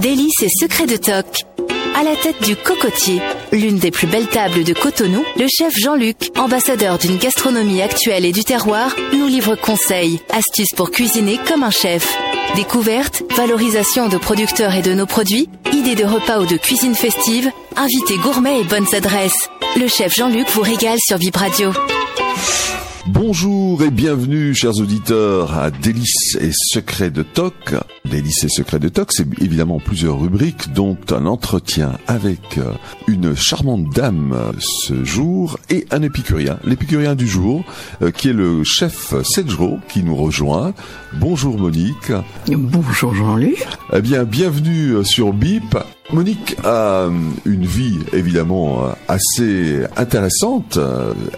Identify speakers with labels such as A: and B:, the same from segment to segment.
A: Délices et secrets de toc. À la tête du cocotier, l'une des plus belles tables de Cotonou, le chef Jean-Luc, ambassadeur d'une gastronomie actuelle et du terroir, nous livre conseils, astuces pour cuisiner comme un chef. Découvertes, valorisation de producteurs et de nos produits, idées de repas ou de cuisine festive, invités gourmets et bonnes adresses. Le chef Jean-Luc vous régale sur Vib Radio.
B: Bonjour et bienvenue, chers auditeurs, à Délices et Secrets de Toc. Délices et Secrets de Toc, c'est évidemment plusieurs rubriques, dont un entretien avec euh, une charmante dame euh, ce jour et un épicurien, l'épicurien du jour, euh, qui est le chef Sedgro, qui nous rejoint. Bonjour Monique.
C: Bonjour Jean-Luc.
B: Eh bien, bienvenue sur BIP. Monique a une vie évidemment assez intéressante.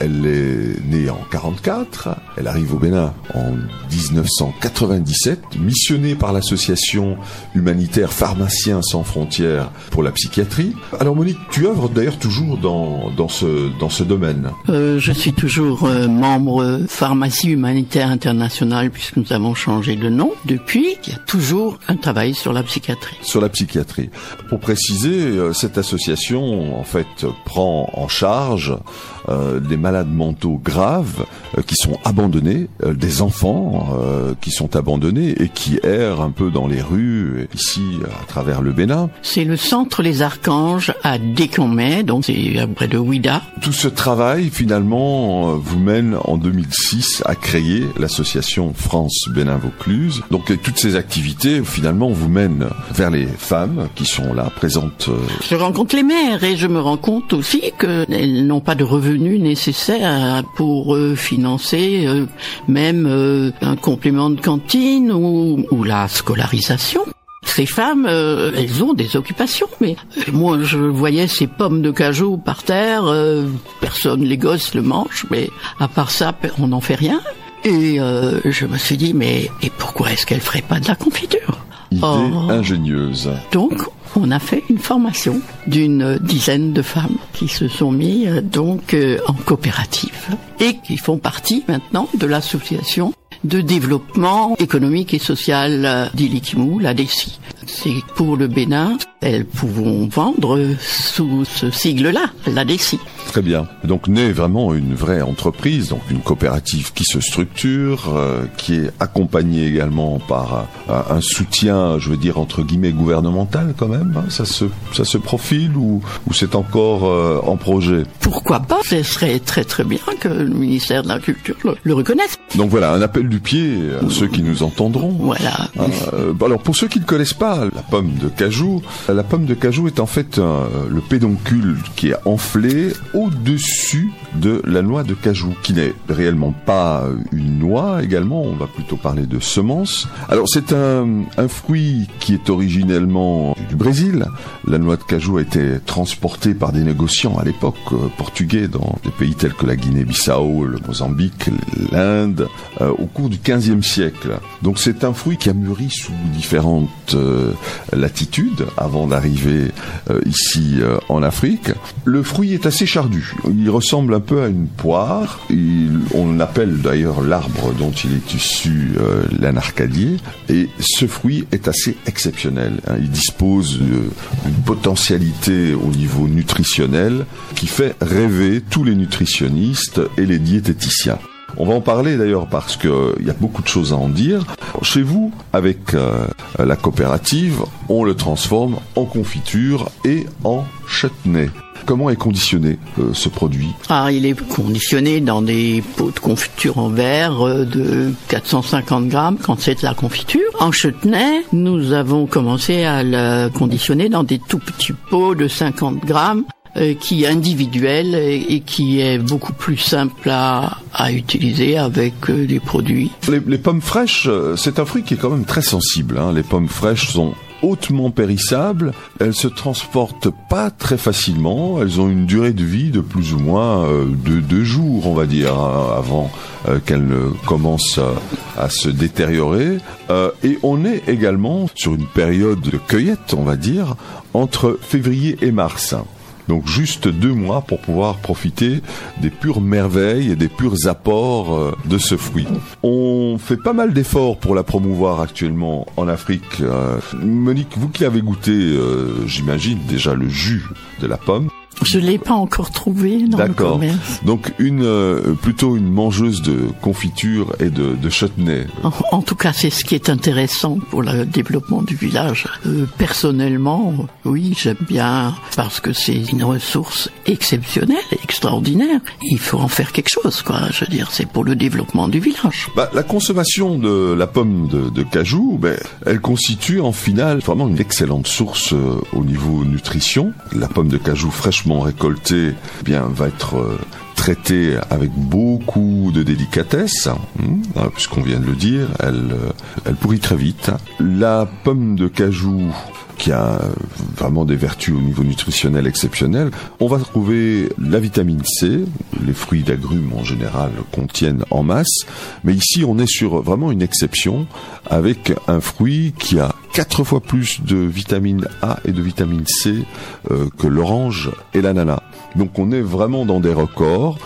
B: Elle est née en 44, elle arrive au Bénin en 1997, missionnée par l'association humanitaire Pharmaciens sans frontières pour la psychiatrie. Alors Monique, tu œuvres d'ailleurs toujours dans, dans, ce, dans ce domaine.
C: Euh, je suis toujours euh, membre Pharmacie humanitaire internationale puisque nous avons changé de nom. Depuis, il y a toujours un travail sur la psychiatrie.
B: Sur la psychiatrie. Pour préciser, euh, cette association en fait prend en charge euh, des malades mentaux graves qui sont abandonnés, euh, des enfants euh, qui sont abandonnés et qui errent un peu dans les rues ici à travers le Bénin.
C: C'est le centre Les Archanges à Décommet, donc c'est près de Ouida.
B: Tout ce travail finalement euh, vous mène en 2006 à créer l'association France Bénin Vaucluse. Donc euh, toutes ces activités finalement vous mènent vers les femmes qui sont là présentes. euh,
C: Je rencontre les mères et je me rends compte aussi qu'elles n'ont pas de revenus nécessaires pour euh, financer euh, même euh, un complément de cantine ou, ou la scolarisation. Ces femmes, euh, elles ont des occupations, mais moi je voyais ces pommes de cajou par terre, personne, les gosses le mangent, mais à part ça, on n'en fait rien. Et je me suis dit, mais et pourquoi est-ce qu'elle ferait pas de la confiture?
B: Idée
C: Oh.
B: ingénieuse.
C: donc, on a fait une formation d'une dizaine de femmes qui se sont mis euh, donc euh, en coopérative et qui font partie maintenant de l'association de développement économique et social euh, d'Ilikimou, la DECI. C'est pour le Bénin, elles pourront vendre sous ce sigle-là, la DECI.
B: Très bien. Donc naît vraiment une vraie entreprise, donc une coopérative qui se structure, euh, qui est accompagnée également par euh, un soutien, je veux dire entre guillemets gouvernemental quand même. hein. Ça se ça se profile ou ou c'est encore euh, en projet?
C: Pourquoi pas? Ce serait très très bien que le ministère de la Culture le, le reconnaisse.
B: Donc voilà, un appel du pied à ceux qui nous entendront.
C: Voilà.
B: Euh, alors pour ceux qui ne connaissent pas la pomme de cajou, la pomme de cajou est en fait euh, le pédoncule qui est enflé au-dessus de la noix de cajou, qui n'est réellement pas une noix également, on va plutôt parler de semence. Alors c'est un, un fruit qui est originellement du Brésil. La noix de cajou a été transportée par des négociants à l'époque euh, portugais dans des pays tels que la Guinée-Bissau, le Mozambique, l'Inde, euh, au cours du XVe siècle. Donc c'est un fruit qui a mûri sous différentes euh, latitudes avant d'arriver euh, ici euh, en Afrique. Le fruit est assez chardu. Il ressemble un peu à une poire. On appelle d'ailleurs l'arbre dont il est issu l'anarcadier. Et ce fruit est assez exceptionnel. hein. Il dispose d'une potentialité au niveau nutritionnel qui fait rêver tous les nutritionnistes et les diététiciens. On va en parler d'ailleurs parce que il y a beaucoup de choses à en dire. Chez vous, avec euh, la coopérative, on le transforme en confiture et en chutney. Comment est conditionné euh, ce produit?
C: Ah, il est conditionné dans des pots de confiture en verre euh, de 450 grammes quand c'est de la confiture. En chutney, nous avons commencé à le conditionner dans des tout petits pots de 50 grammes euh, qui est individuel et, qui est beaucoup plus simple à, à utiliser avec euh, des produits.
B: les, pommes fraîches, euh, c'est un fruit qui est quand même très sensible. hein. Les pommes fraîches sont hautement périssables, elles se transportent pas très facilement, elles ont une durée de vie de plus ou moins euh, de deux jours, on va dire, hein, avant euh, qu'elles ne commencent à, se détériorer. Euh, et on est également sur une période de cueillette, on va dire, entre février et mars. Donc juste deux mois pour pouvoir profiter des pures merveilles et des purs apports euh, de ce fruit. On fait pas mal d'efforts pour la promouvoir actuellement en Afrique. Euh, Monique, vous qui avez goûté, euh, j'imagine déjà le jus de la pomme.
C: Je l'ai pas encore trouvé dans le
B: D'accord.
C: commerce.
B: Donc une euh, plutôt une mangeuse de confiture et de, de chutney.
C: En, en tout cas, c'est ce qui est intéressant pour le développement du village. Euh, personnellement, oui, j'aime bien parce que c'est une ressource exceptionnelle, extraordinaire. Il faut en faire quelque chose, quoi. Je veux dire, c'est pour le développement du village.
B: Bah, la consommation de la pomme de, de cajou, ben, elle constitue en finale vraiment une excellente source euh, au niveau nutrition. La pomme de cajou fraîchement récoltée, eh bien, va être euh, avec beaucoup de délicatesse, hein, hein, puisqu'on vient de le dire, elle, euh, elle pourrit très vite. La pomme de cajou qui a euh, vraiment des vertus au niveau nutritionnel exceptionnel. On va trouver la vitamine C, les fruits d'agrumes en général contiennent en masse, mais ici on est sur vraiment une exception avec un fruit qui a quatre fois plus de vitamine A et de vitamine C euh, que l'orange et l'ananas. Donc on est vraiment dans des records.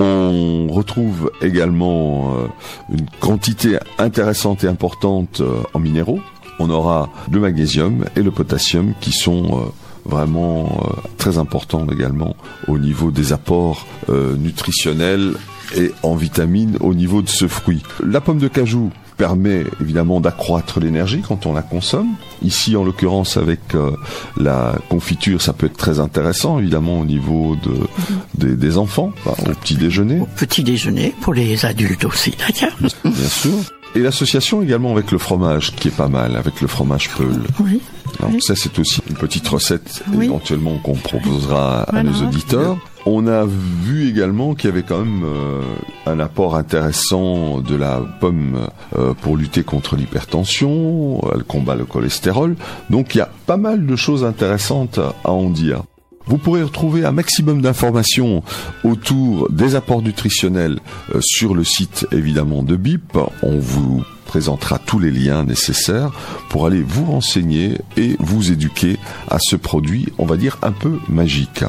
B: On retrouve également euh, une quantité intéressante et importante euh, en minéraux. On aura le magnésium et le potassium qui sont vraiment très importants également au niveau des apports nutritionnels et en vitamines au niveau de ce fruit. La pomme de cajou permet évidemment d'accroître l'énergie quand on la consomme. Ici, en l'occurrence, avec euh, la confiture, ça peut être très intéressant, évidemment, au niveau de, des, des enfants, enfin, au petit déjeuner,
C: Au petit déjeuner, pour les adultes aussi, d'ailleurs.
B: bien sûr. Et l'association également avec le fromage, qui est pas mal, avec le fromage Peul.
C: Oui.
B: Alors
C: Oui.
B: ça, c'est aussi une petite recette
C: Oui.
B: éventuellement qu'on proposera à nos auditeurs. On a vu également qu'il y avait quand même euh, un apport intéressant de la pomme euh, pour lutter contre l'hypertension, elle combat le cholestérol. Donc il y a pas mal de choses intéressantes à en dire. Vous pourrez retrouver un maximum d'informations autour des apports nutritionnels euh, sur le site évidemment de BIP. On vous présentera tous les liens nécessaires pour aller vous renseigner et vous éduquer à ce produit, on va dire un peu magique.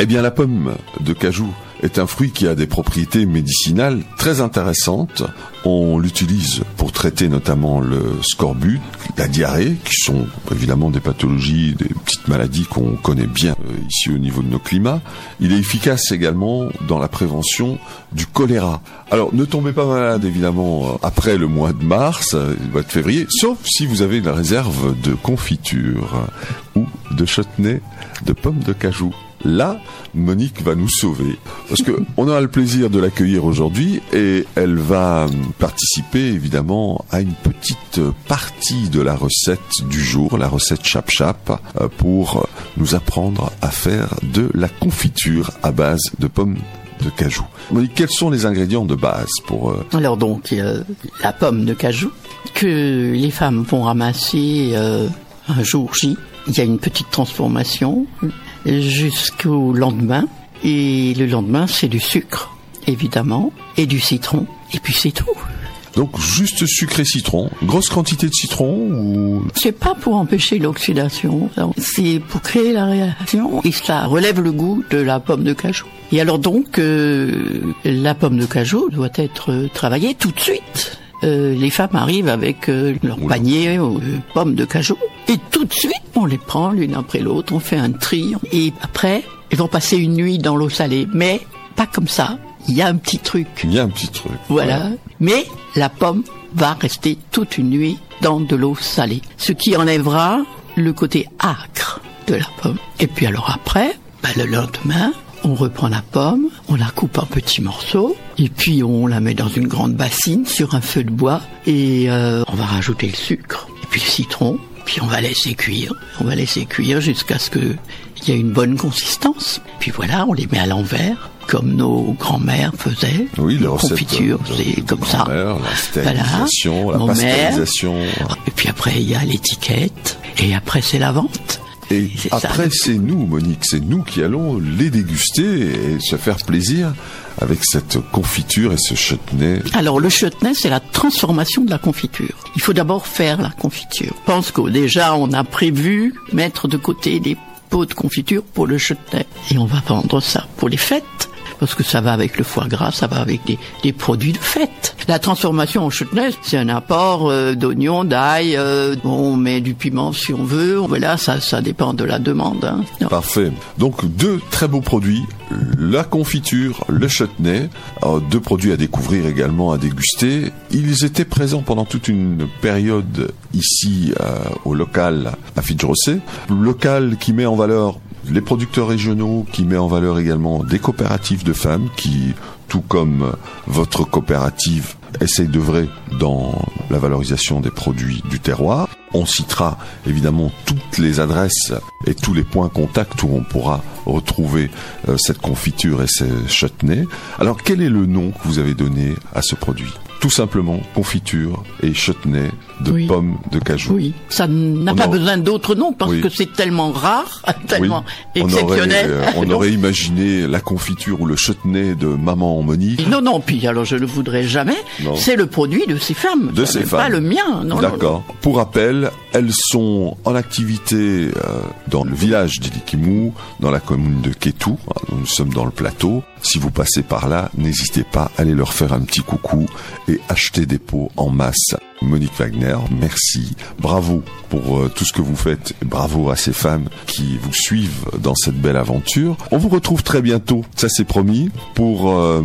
B: Eh bien la pomme de cajou est un fruit qui a des propriétés médicinales très intéressantes. On l'utilise pour traiter notamment le scorbut, la diarrhée, qui sont évidemment des pathologies, des petites maladies qu'on connaît bien euh, ici au niveau de nos climats. Il est efficace également dans la prévention du choléra. Alors ne tombez pas malade évidemment euh, après le mois de mars, euh, le mois de février, sauf si vous avez une réserve de confiture ou de chutney de pommes de cajou. Là, Monique va nous sauver parce que on a le plaisir de l'accueillir aujourd'hui et elle va participer évidemment à une petite partie de la recette du jour, la recette chap chap, euh, pour nous apprendre à faire de la confiture à base de pommes de cajou. Monique, quels sont les ingrédients de base pour euh,
C: Alors donc, la pomme de cajou que les femmes vont ramasser euh, un jour J. Il y a une petite transformation jusqu'au lendemain. Et le lendemain, c'est du sucre, évidemment, et du citron. Et puis c'est tout.
B: donc juste sucre et citron, grosse quantité de citron ou?
C: C'est pas pour empêcher l'oxydation, c'est pour créer la réaction et ça relève le goût de la pomme de cajou. Et alors donc, euh, la pomme de cajou doit être euh, travaillée tout de suite. Euh, les femmes arrivent avec euh, leur
B: Oula.
C: panier aux pommes de cajou et tout de suite on les prend l'une après l'autre, on fait un tri et après elles vont passer une nuit dans l'eau salée, mais pas comme ça. Il y a un petit truc.
B: il y a un petit truc.
C: Voilà. Mais la pomme va rester toute une nuit dans de l'eau salée. Ce qui enlèvera le côté acre de la pomme. Et puis alors après, bah, le lendemain, on reprend la pomme, on la coupe en petits morceaux, et puis on la met dans une grande bassine sur un feu de bois, et euh, on va rajouter le sucre, et puis le citron, puis on va laisser cuire. On va laisser cuire jusqu'à ce que il y ait une bonne consistance. Puis voilà, on les met à l'envers, comme nos grands-mères faisaient.
B: Oui, la
C: confitures,
B: de-
C: c'est comme ça.
B: grand-mère, La stérilisation, la
C: Mon mère.
B: pasteurisation.
C: Et puis après, il y a l'étiquette. Et après, c'est la vente.
B: Et après, c'est nous, Monique, c'est nous qui allons les déguster et se faire plaisir avec cette confiture et ce chutney.
C: Alors, le chutney, c'est la transformation de la confiture. Il faut d'abord faire la confiture. Je pense que déjà, on a prévu mettre de côté des pot de confiture pour le chutney. Et on va vendre ça pour les fêtes parce que ça va avec le foie gras, ça va avec des, produits de fête. La transformation en chutney, c'est un apport euh, d'oignons, d'ail, euh, on met du piment si on veut. Voilà, ça, dépend de la demande. Hein.
B: Parfait. Donc deux très beaux produits, la confiture, le chutney, deux produits à découvrir également, à déguster. Ils étaient présents pendant toute une période ici euh, au local à Fidjrosé, local qui met en valeur les producteurs régionaux, qui met en valeur également des coopératives de femmes qui, tout comme votre coopérative, essayent d'œuvrer dans la valorisation des produits du terroir. On citera évidemment toutes les adresses et tous les points contacts où on pourra retrouver euh, cette confiture et ces chutneys. Alors quel est le nom que vous avez donné à ce produit? Tout simplement confiture et chutney de pommes de cajou.
C: Oui, ça n'a pas besoin d'autres noms parce que c'est tellement rare, tellement exceptionnel.
B: Euh, on aurait, imaginé la confiture ou le chutney de maman Monique.
C: Non, non, puis alors je ne voudrais jamais. C'est le produit de ces femmes.
B: De ces femmes.
C: Pas le mien.
B: D'accord. Pour rappel, elles sont en activité euh, dans le village d'Ilikimou, dans la commune de Ketou. Nous sommes dans le plateau. Si vous passez par là, n'hésitez pas à aller leur faire un petit coucou et acheter des pots en masse. Monique Wagner, merci. Bravo pour euh, tout ce que vous faites. Bravo à ces femmes qui vous suivent dans cette belle aventure. On vous retrouve très bientôt, ça c'est promis, pour euh,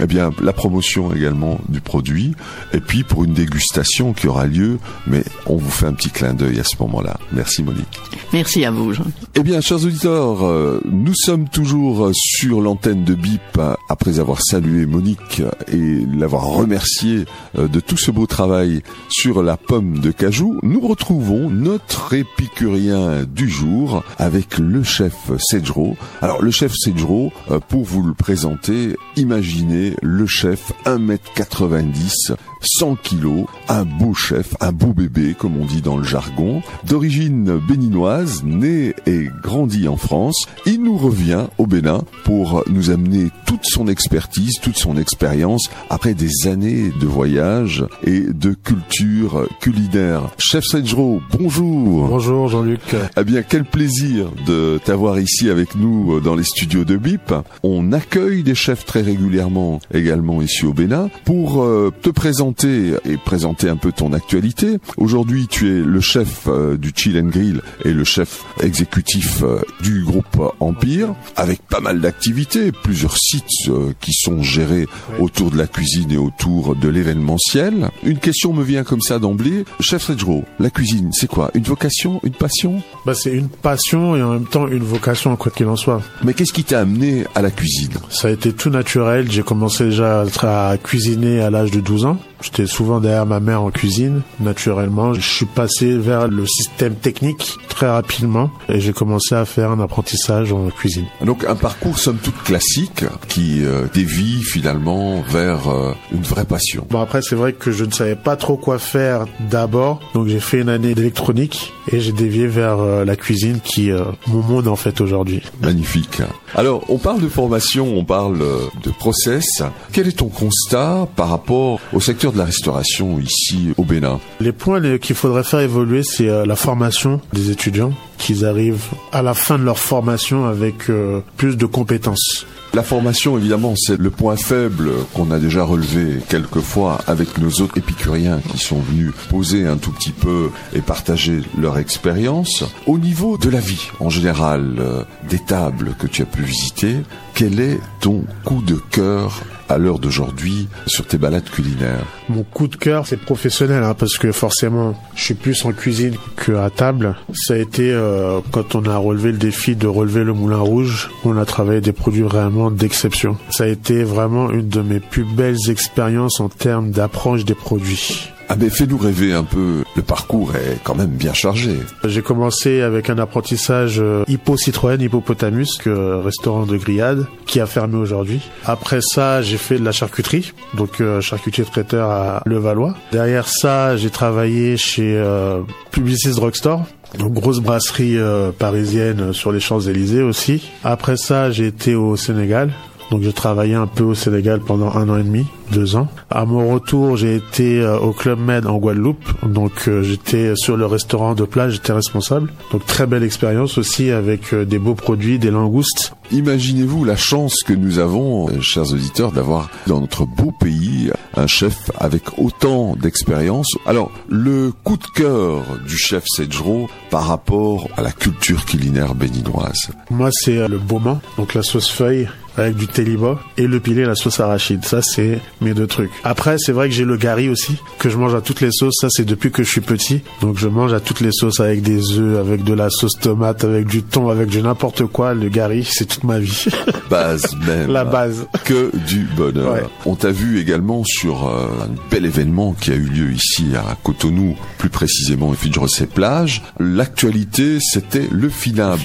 B: eh bien la promotion également du produit et puis pour une dégustation qui aura lieu. Mais on vous fait un petit clin d'œil à ce moment-là. Merci Monique.
C: Merci à vous. Jean.
B: Eh bien, chers auditeurs, euh, nous sommes toujours sur l'antenne de BIP après avoir salué Monique et l'avoir remercié de tout ce beau travail sur la pomme de cajou, nous retrouvons notre épicurien du jour avec le chef Sedgro. Alors le chef Sedgro, euh, pour vous le présenter, imaginez le chef 1m90 100 kilos, un beau chef, un beau bébé, comme on dit dans le jargon, d'origine béninoise, né et grandi en France. Il nous revient au Bénin pour nous amener toute son expertise, toute son expérience après des années de voyage et de culture culinaire. Chef Sedgro, bonjour.
D: Bonjour Jean-Luc.
B: Eh bien, quel plaisir de t'avoir ici avec nous dans les studios de BIP. On accueille des chefs très régulièrement également ici au Bénin pour euh, te présenter et présenter un peu ton actualité. Aujourd'hui, tu es le chef euh, du Chill and Grill et le chef exécutif euh, du groupe Empire, avec pas mal d'activités, plusieurs sites euh, qui sont gérés autour de la cuisine et autour de l'événementiel. Une question me vient comme ça d'emblée. Chef Sedgro, la cuisine, c'est quoi? Une vocation Une passion?
D: Bah, C'est une passion et en même temps une vocation, quoi qu'il en soit.
B: Mais qu'est-ce qui t'a amené à la cuisine?
D: Ça a été tout naturel. J'ai commencé déjà à cuisiner à l'âge de 12 ans. J'étais souvent derrière ma mère en cuisine, naturellement. Je suis passé vers le système technique très rapidement et j'ai commencé à faire un apprentissage en cuisine.
B: Donc un parcours somme toute classique qui euh, dévie finalement vers euh, une vraie passion.
D: Bon après c'est vrai que je ne savais pas trop quoi faire d'abord, donc j'ai fait une année d'électronique et j'ai dévié vers euh, la cuisine qui mon monde en fait aujourd'hui.
B: Magnifique. Alors on parle de formation, on parle de process. Quel est ton constat par rapport au secteur de la restauration ici au Bénin
D: Les points qu'il faudrait faire évoluer, c'est euh, la formation des étudiants, qu'ils arrivent à la fin de leur formation avec euh, plus de compétences.
B: La formation, évidemment, c'est le point faible qu'on a déjà relevé quelques fois avec nos autres épicuriens qui sont venus poser un tout petit peu et partager leur expérience. Au niveau de la vie, en général, euh, des tables que tu as pu visiter, quel est ton coup de cœur à l'heure d'aujourd'hui sur tes balades culinaires
D: Mon coup de cœur, c'est professionnel, hein, parce que forcément, je suis plus en cuisine qu'à table. Ça a été euh, quand on a relevé le défi de relever le Moulin Rouge, on a travaillé des produits vraiment d'exception. Ça a été vraiment une de mes plus belles expériences en termes d'approche des produits.
B: Ah mais fais-nous rêver un peu, le parcours est quand même bien chargé.
D: J'ai commencé avec un apprentissage euh, Hippo Citroën, Hippopotamus, que restaurant de grillade, qui a fermé aujourd'hui. Après ça, j'ai fait de la charcuterie, donc euh, charcutier traiteur à Levallois. Derrière ça, j'ai travaillé chez euh, Publicis Drugstore, donc grosse brasserie euh, parisienne sur les Champs-Élysées aussi. Après ça, j'ai été au Sénégal Donc j'ai travaillé un peu au Sénégal pendant un an et demi, deux ans. À mon retour, j'ai été euh, au Club Med en Guadeloupe. Donc euh, j'étais sur le restaurant de plage, j'étais responsable. Donc très belle expérience aussi avec euh, des beaux produits, des langoustes.
B: Imaginez-vous la chance que nous avons, chers auditeurs, d'avoir dans notre beau pays un chef avec autant d'expérience. Alors, le coup de cœur du chef Sedgero par rapport à la culture culinaire béninoise.
D: Moi, c'est le beaumont, donc la sauce feuille avec du téliba et le pilé la sauce arachide. Ça, c'est mes deux trucs. Après, c'est vrai que j'ai le gari aussi, que je mange à toutes les sauces. Ça, c'est depuis que je suis petit. Donc, je mange à toutes les sauces avec des œufs, avec de la sauce tomate, avec du thon, avec du n'importe quoi. Le gari, c'est toute ma vie.
B: Base même.
D: la base.
B: Que du bonheur. On t'a vu également sur euh, un bel événement qui a eu lieu ici à Cotonou, plus précisément à ses plage. L'actualité, c'était le finab.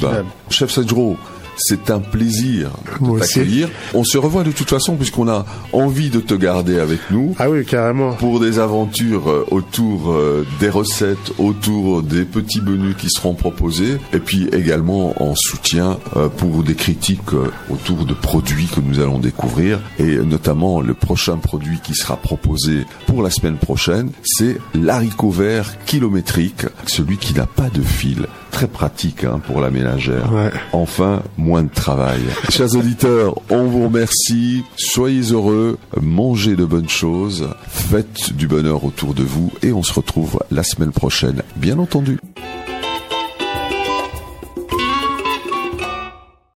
B: Chef Sedro, c'est un plaisir de t'accueillir. On se revoit de toute façon puisqu'on a envie de te garder avec nous.
D: Ah oui, carrément.
B: Pour des aventures euh, autour euh, des recettes, autour des petits menus qui seront proposés et puis également en soutien euh, pour des critiques autour de produits que nous allons découvrir et notamment le prochain produit qui sera proposé pour la semaine prochaine, c'est l'haricot vert kilométrique, celui qui n'a pas de fil très pratique hein, pour la ménagère. Enfin, moins de travail. Chers auditeurs, on vous remercie. Soyez heureux, mangez de bonnes choses, faites du bonheur autour de vous et on se retrouve la semaine prochaine, bien entendu.